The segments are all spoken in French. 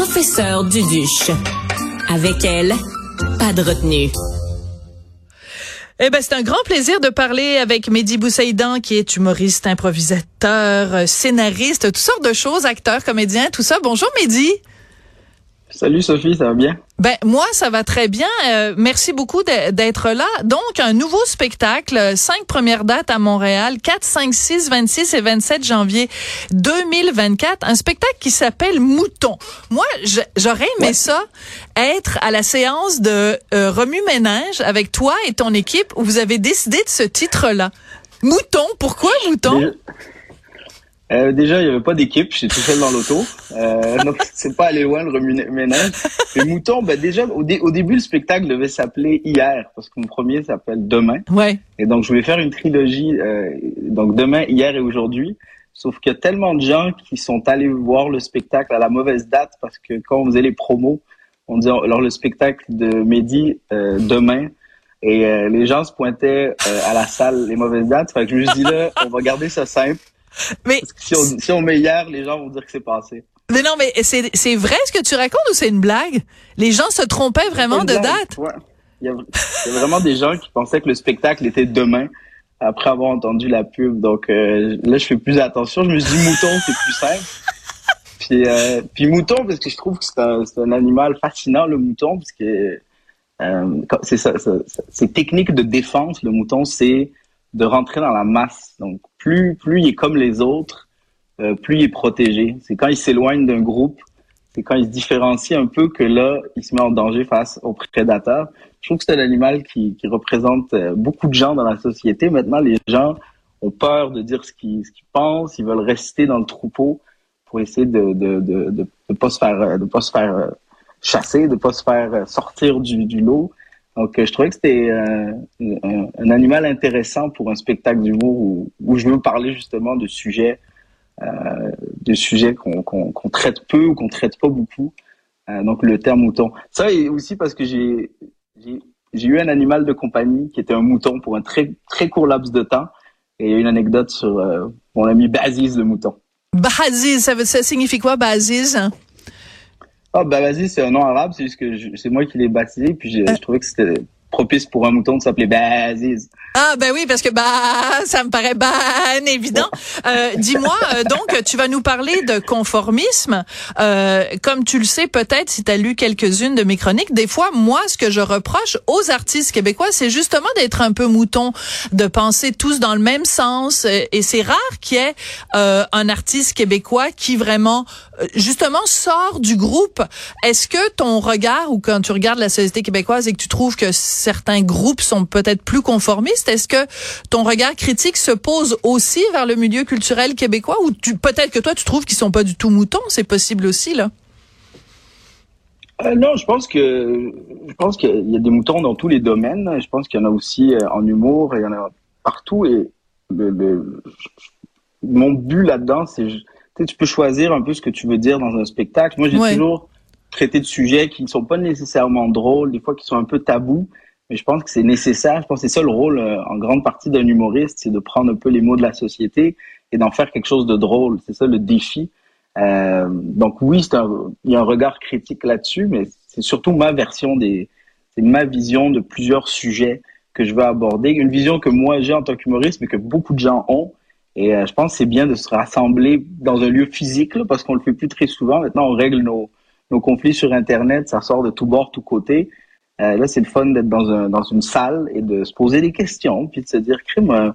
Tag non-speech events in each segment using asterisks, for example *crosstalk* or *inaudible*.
professeure Duduche. Avec elle, pas de retenue. Eh ben, c'est un grand plaisir de parler avec Mehdi Boussaïdan, qui est humoriste, improvisateur, scénariste, toutes sortes de choses, acteur, comédien, tout ça. Bonjour Mehdi. Salut Sophie, ça va bien? Ben moi ça va très bien. Euh, merci beaucoup d'être là. Donc un nouveau spectacle, cinq premières dates à Montréal, 4, 5, 6, 26 et 27 janvier 2024, un spectacle qui s'appelle Mouton. Moi j'aurais aimé ça être à la séance de euh, remue ménage avec toi et ton équipe où vous avez décidé de ce titre-là. Mouton, pourquoi Mouton? Euh, déjà, il n'y avait pas d'équipe, j'étais tout seul dans l'auto. Euh, donc, *laughs* c'est pas aller loin le remue-ménage. Et Mouton, ben déjà, au, au, début, le spectacle devait s'appeler Hier, parce que mon premier s'appelle Demain. Ouais. Et donc, je voulais faire une trilogie, euh, donc Demain, Hier et Aujourd'hui. Sauf qu'il y a tellement de gens qui sont allés voir le spectacle à la mauvaise date, parce que quand on faisait les promos, on disait alors le spectacle de Mehdi euh, demain, et les gens se pointaient à la salle les mauvaises dates. Fait que je me suis dit là, on va garder ça simple. *laughs* Mais si on, si on met hier, les gens vont dire que c'est passé. Mais non, mais c'est, c'est vrai ce que tu racontes ou c'est une blague? Les gens se trompaient vraiment de date? Ouais. Il, y a, il y a vraiment des gens qui pensaient que le spectacle était demain après avoir entendu la pub. Donc euh, là, je fais plus attention. Je me suis dit mouton, c'est plus simple. *laughs* Puis, euh, puis mouton, parce que je trouve que c'est un, c'est un animal fascinant, le mouton, parce que euh, c'est ça, ça, c'est technique de défense. Le mouton, c'est de rentrer dans la masse. Donc, plus, plus il est comme les autres, euh, plus il est protégé. C'est quand il s'éloigne d'un groupe, c'est quand il se différencie un peu que là, il se met en danger face aux prédateurs. Je trouve que c'est un animal qui, qui représente euh, beaucoup de gens dans la société. Maintenant, les gens ont peur de dire ce qu'ils pensent, ils veulent rester dans le troupeau pour essayer de de de, de, de pas se faire de pas se faire euh, chasser, de pas se faire sortir du, du lot. Donc, euh, je trouvais que c'était euh, un, animal intéressant pour un spectacle d'humour où, où je veux parler justement de sujets, euh, de sujets qu'on traite peu ou qu'on traite pas beaucoup. Donc, le terme mouton. Ça, et aussi parce que j'ai eu un animal de compagnie qui était un mouton pour un très très court laps de temps. Et il y a une anecdote sur mon ami Baziz le mouton. Baziz, ça, ça signifie quoi, Baziz? Ah, bah vas-y, c'est un nom arabe, c'est juste que c'est moi qui l'ai baptisé, puis je, je trouvais que c'était propice pour un mouton de s'appeler Baziz. Ah ben oui parce que bah ça me paraît ben évident. Euh, Dis-moi euh, donc tu vas nous parler de conformisme. Euh, comme tu le sais peut-être si tu as lu quelques-unes de mes chroniques, des fois moi ce que je reproche aux artistes québécois c'est justement d'être un peu mouton, de penser tous dans le même sens et c'est rare qu'il y ait un artiste québécois qui vraiment justement sort du groupe. Est-ce que ton regard ou quand tu regardes la société québécoise et que tu trouves que certains groupes sont peut-être plus conformistes est-ce que ton regard critique se pose aussi vers le milieu culturel québécois ou peut-être que toi tu trouves qu'ils sont pas du tout moutons, c'est possible aussi là? Euh, non, je pense que je pense qu'il y a des moutons dans tous les domaines. Je pense qu'il y en a aussi euh, en humour, il y en a partout. Et le, mon but là-dedans, c'est tu peux choisir un peu ce que tu veux dire dans un spectacle. Moi, j'ai toujours traité de sujets qui ne sont pas nécessairement drôles, des fois qui sont un peu tabous, mais je pense que c'est nécessaire. Je pense que c'est ça le rôle euh, en grande partie d'un humoriste, c'est de prendre un peu les mots de la société et d'en faire quelque chose de drôle. C'est ça le défi. Euh, donc oui, un, il y a un regard critique là-dessus, mais c'est surtout ma version des, c'est ma vision de plusieurs sujets que je veux aborder. Une vision que moi j'ai en tant qu'humoriste, mais que beaucoup de gens ont. Et euh, je pense que c'est bien de se rassembler dans un lieu physique, là, parce qu'on le fait plus très souvent. Maintenant, on règle nos, nos conflits sur Internet, ça sort de tous bords, tous côtés. Euh, là, c'est le fun d'être dans, un, dans une salle et de se poser des questions, puis de se dire, crime, euh,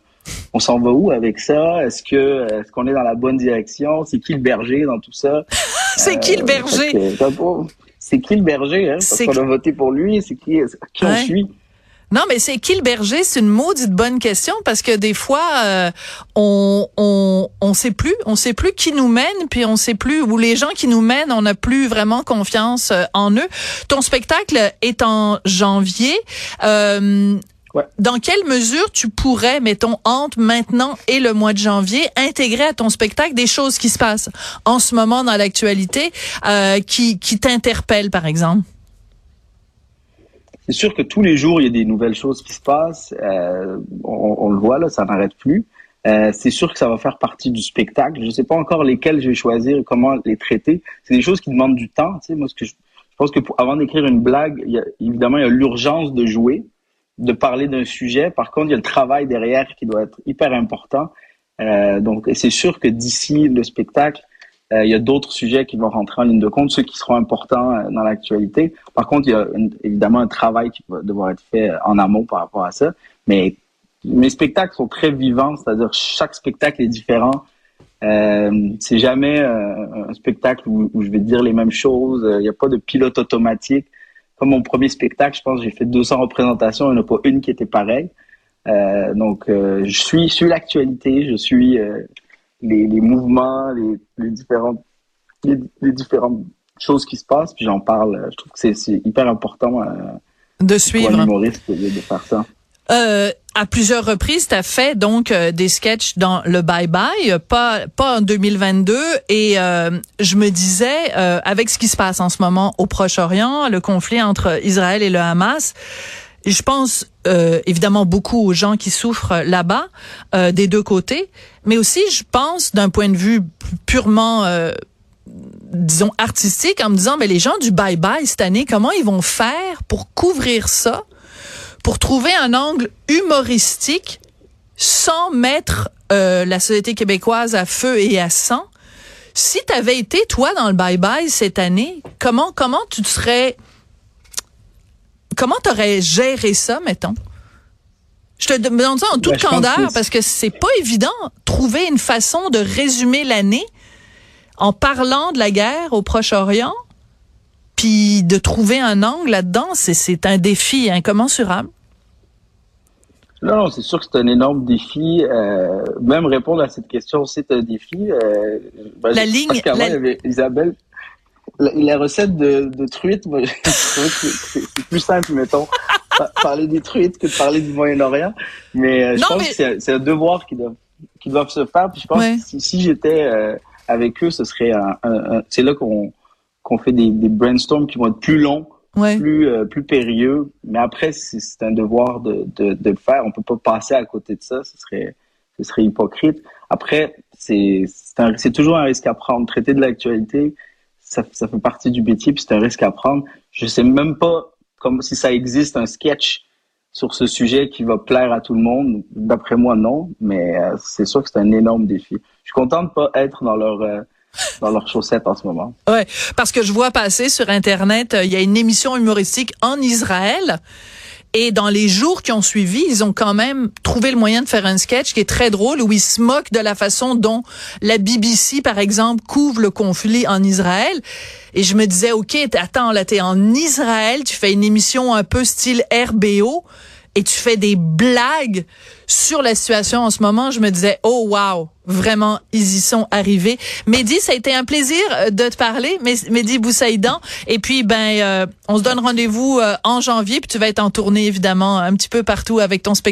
on s'en va où avec ça? Est-ce que est-ce qu'on est dans la bonne direction? C'est qui le berger dans tout ça? *laughs* C'est qui le euh, berger? C'est qui le berger hein, Parce qu'on a voté pour lui. C'est qui, qui on suit? Non, mais c'est qui le berger? C'est une maudite bonne question parce que des fois, euh, on, on, on sait plus, on sait plus qui nous mène, puis on sait plus, où les gens qui nous mènent, on n'a plus vraiment confiance euh, en eux. Ton spectacle est en janvier. Euh, Dans quelle mesure tu pourrais, mettons, entre maintenant et le mois de janvier, intégrer à ton spectacle des choses qui se passent en ce moment dans l'actualité, euh, qui, qui t'interpellent, par exemple? C'est sûr que tous les jours, il y a des nouvelles choses qui se passent. Euh, on, on, le voit, là, ça n'arrête plus. Euh, c'est sûr que ça va faire partie du spectacle. Je ne sais pas encore lesquels je vais choisir et comment les traiter. C'est des choses qui demandent du temps. Tu sais, moi, ce que je, je pense que pour, avant d'écrire une blague, il y a, évidemment, il y a l'urgence de jouer, de parler d'un sujet. Par contre, il y a le travail derrière qui doit être hyper important. Euh, donc, c'est sûr que d'ici le spectacle, il y a d'autres sujets qui vont rentrer en ligne de compte, ceux qui seront importants euh, dans l'actualité. Par contre, il y a évidemment un travail qui va devoir être fait en amont par rapport à ça. Mais mes spectacles sont très vivants, c'est-à-dire chaque spectacle est différent. Euh, c'est jamais euh, un spectacle où, je vais dire les mêmes choses. Il n'y a pas de pilote automatique. Comme mon premier spectacle, je pense j'ai fait 200 représentations, il n'y en a pas une qui était pareille. Euh, donc, euh, je suis, suis l'actualité, je suis euh, les, les, mouvements, les, les différentes, les, les, différentes choses qui se passent, puis j'en parle. Je trouve que c'est hyper important de suivre. Pour un humoriste de, de faire ça. Euh, à plusieurs reprises, tu as fait donc euh, des sketchs dans le Bye Bye, pas pas en 2022 et euh, je me disais euh, avec ce qui se passe en ce moment au Proche-Orient, le conflit entre Israël et le Hamas, je pense euh, évidemment beaucoup aux gens qui souffrent là-bas des deux côtés, mais aussi je pense d'un point de vue purement disons artistique en me disant mais les gens du Bye Bye cette année, comment ils vont faire pour couvrir ça pour trouver un angle humoristique sans mettre euh, la société québécoise à feu et à sang? Si tu avais été toi dans le bye bye cette année, comment comment tu te serais comment t'aurais géré ça mettons? Je te demande ça en toute ben, candeur parce que c'est pas évident trouver une façon de résumer l'année en parlant de la guerre au Proche-Orient puis de trouver un angle là-dedans, c'est un défi incommensurable. Non, non c'est sûr que c'est un énorme défi. Euh, même répondre à cette question, c'est un défi. Euh, ben, la ligne. La... il y avait Isabelle. La, la recette de, de truite, moi, *laughs* c'est plus simple, mettons, parler des truites que de parler du Moyen-Orient. Mais euh, je non, pense mais... que c'est un devoir qui doit qui doivent se faire. Puis je pense ouais. que si, si j'étais euh, avec eux, ce serait un, un, un c'est là qu'on qu'on fait des, des brainstorms qui vont être plus longs ouais. plus euh, plus périlleux. Mais après, c'est un devoir de, de, de, le faire. On peut pas passer à côté de ça. Ce serait ce serait hypocrite. Après, c'est toujours un risque à prendre. Traiter de l'actualité, ça, fait partie du métier, puis c'est un risque à prendre. Je sais même pas comme si ça existe un sketch sur ce sujet qui va plaire à tout le monde. D'après moi, non. Mais euh, c'est sûr que c'est un énorme défi. Je suis content de pas être dans leur euh, dans leurs chaussettes en ce moment. Ouais, parce que je vois passer sur internet, euh, il y a une émission humoristique en Israël. Et dans les jours qui ont suivi, ils ont quand même trouvé le moyen de faire un sketch qui est très drôle où ils se moquent de la façon dont la BBC, par exemple, couvre le conflit en Israël. Et je me disais, OK, attends, là, t'es en Israël, tu fais une émission un peu style RBO et tu fais des blagues sur la situation en ce moment, je me disais, oh wow, vraiment, ils y sont arrivés. Mehdi, ça a été un plaisir euh, de te parler, Mehdi Boussaïdan. Et puis, ben, euh, on se donne rendez-vous euh, en janvier, puis tu vas être en tournée, évidemment, un petit peu partout avec ton spectacle.